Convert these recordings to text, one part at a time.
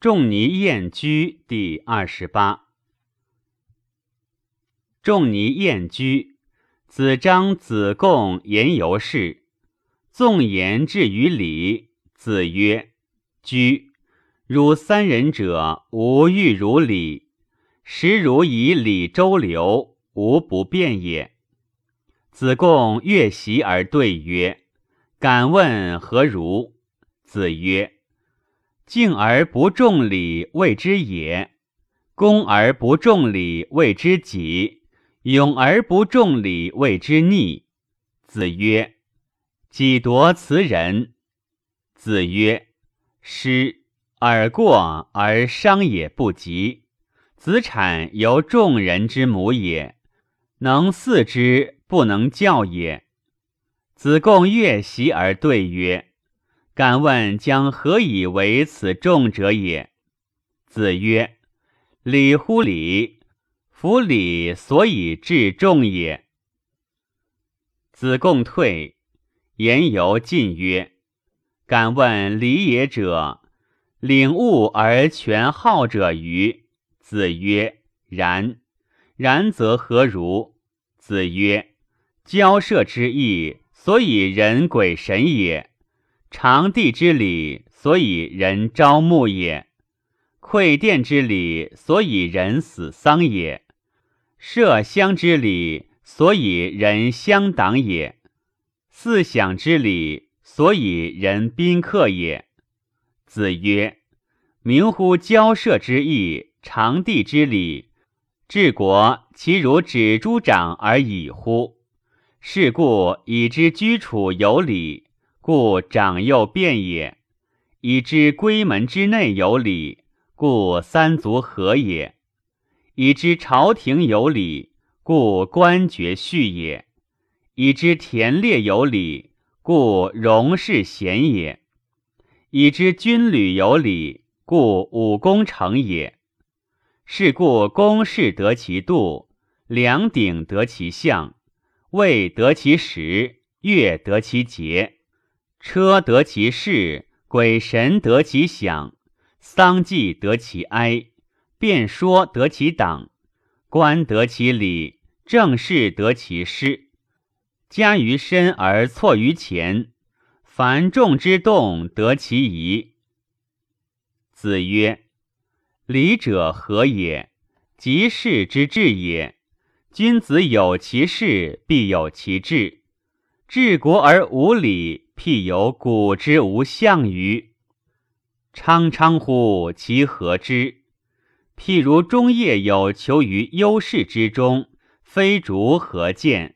仲尼宴居第二十八。仲尼宴居，子张、子贡言由是。纵言至于礼，子曰：“居，汝三人者，无欲如礼。时如以礼周流，无不变也。”子贡乐席而对曰：“敢问何如？”子曰。敬而不重礼，谓之也；恭而不重礼，谓之己；勇而不重礼，谓之逆。子曰：“己夺辞人。”子曰：“师而过而伤也不及。子产由众人之母也，能祀之，不能教也。”子贡乐席而对曰。敢问将何以为此众者也？子曰：“礼乎礼，夫礼所以治众也。”子贡退，言由进曰：“敢问礼也者，领悟而全好者与？”子曰：“然。然则何如？”子曰：“交涉之意，所以人鬼神也。”长地之礼，所以人朝暮也；馈殿之礼，所以人死丧也；设乡之礼，所以人乡党也；四享之礼，所以人宾客也。子曰：明乎交涉之意，长地之礼，治国其如指诸长而已乎？是故以之居处有礼。故长幼变也，以知闺门之内有礼，故三足合也；以知朝廷有礼，故官爵序也；以知田猎有礼，故荣氏贤也；以知军旅有礼，故武功成也。是故公事得其度，梁鼎得其象，位得其时，乐得其节。车得其事，鬼神得其享，丧祭得其哀，辩说得其党，官得其礼，政事得其失。加于身而错于前，凡众之动得其宜。子曰：“礼者何也？即事之至也。君子有其事，必有其志。治国而无礼。”譬有古之无象于，昌昌乎其何之？譬如中业有求于优势之中，非竹何见？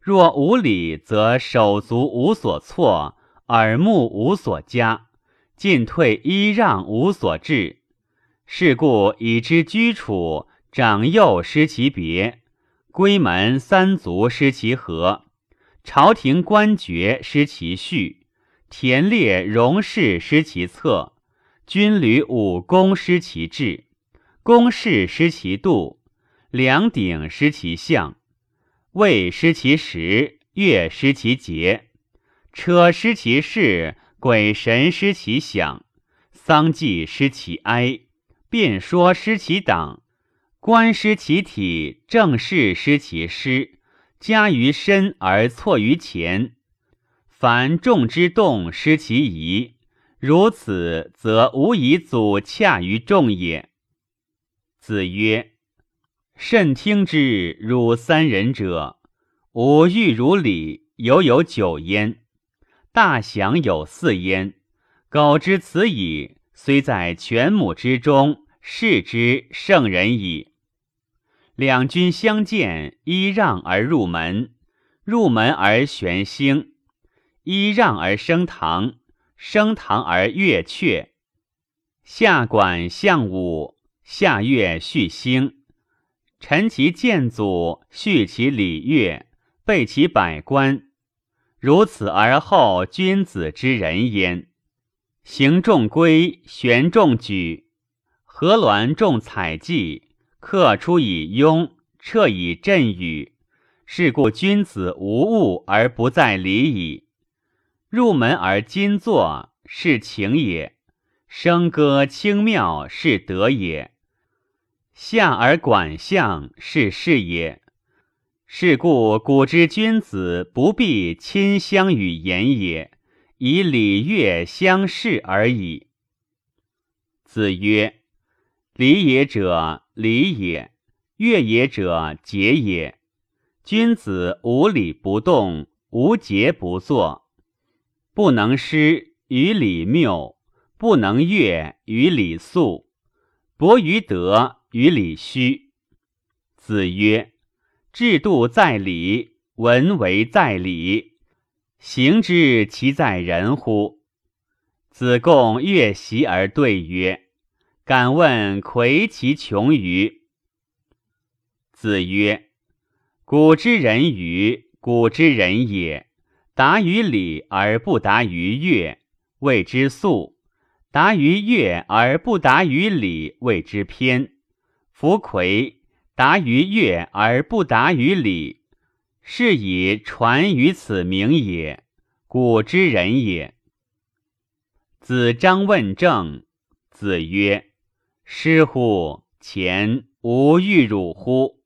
若无礼，则手足无所措，耳目无所加，进退揖让无所至。是故以之居处，长幼失其别，闺门三足失其和。朝廷官爵失其序，田猎戎士失其策，军旅武功失其志，公事失其度，梁鼎失其象，位失其时，乐失其节，车失其事，鬼神失其享，丧祭失其哀，辩说失其党，官失其体，政事失其师。加于身而错于前，凡众之动失其宜，如此则无以阻洽于众也。子曰：“慎听之，汝三人者，吾欲如礼，犹有九焉；大祥有四焉。苟知此矣，虽在犬母之中，视之圣人矣。”两军相见，揖让而入门；入门而悬星，揖让而升堂，升堂而乐阙。下管相武，下乐续兴。陈其建祖，续其礼乐，备其百官。如此而后君子之人焉。行重规，悬重举，何鸾重采祭。客出以雍，撤以振宇。是故君子无物而不在礼矣。入门而今坐，是情也；笙歌清妙是德也。下而管相是事也。是故古之君子不必亲相与言也，以礼乐相视而已。子曰：“礼也者，礼也；乐也者，节也。君子无礼不动，无节不作。不能失于礼谬，不能乐于礼肃，博于德于礼虚。”子曰：“制度在礼，文为在礼，行之其在人乎？”子贡乐席而对曰：“敢问魁其穷于？”子曰：“古之人愚，古之人也。达于礼而不达于乐，谓之素；达于乐而不达于礼，谓之偏。夫魁达于乐而不达于礼，是以传于此名也。古之人也。”子张问政，子曰：“师乎！前无欲辱乎？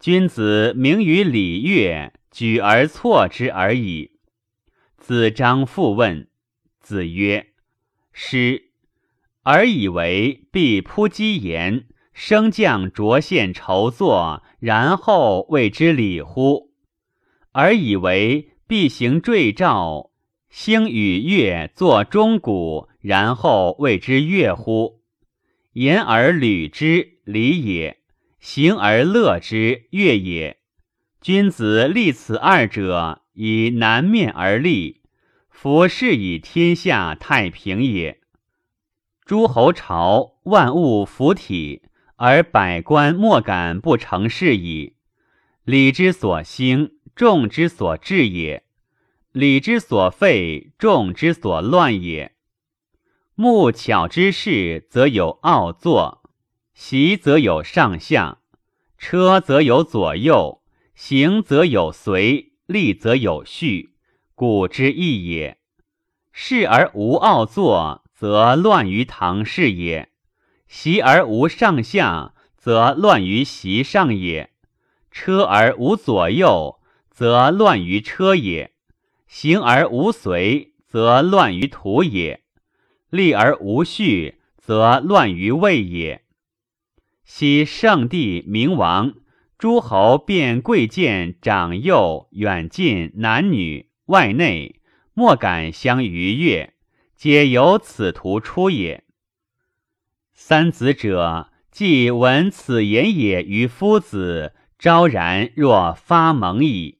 君子明于礼乐，举而错之而已。”子张复问，子曰：“师，尔以为必扑击言，升降擢献筹作，然后谓之礼乎？尔以为必行坠诏？”星与月作钟鼓，然后谓之乐乎？言而履之，礼也；行而乐之，乐也。君子立此二者，以南面而立，夫是以天下太平也。诸侯朝，万物服体，而百官莫敢不成事矣。礼之所兴，众之所至也。礼之所废，众之所乱也。木巧之事，则有奥作；习则有上下；车则有左右；行则有随；立则有序。古之义也。事而无奥作，则乱于唐室也；习而无上下，则乱于席上也；车而无左右，则乱于车也。行而无随，则乱于土也；立而无序，则乱于位也。昔圣帝明王，诸侯便贵贱长幼远近男女外内，莫敢相逾越，皆由此图出也。三子者，既闻此言也于夫子，昭然若发蒙矣。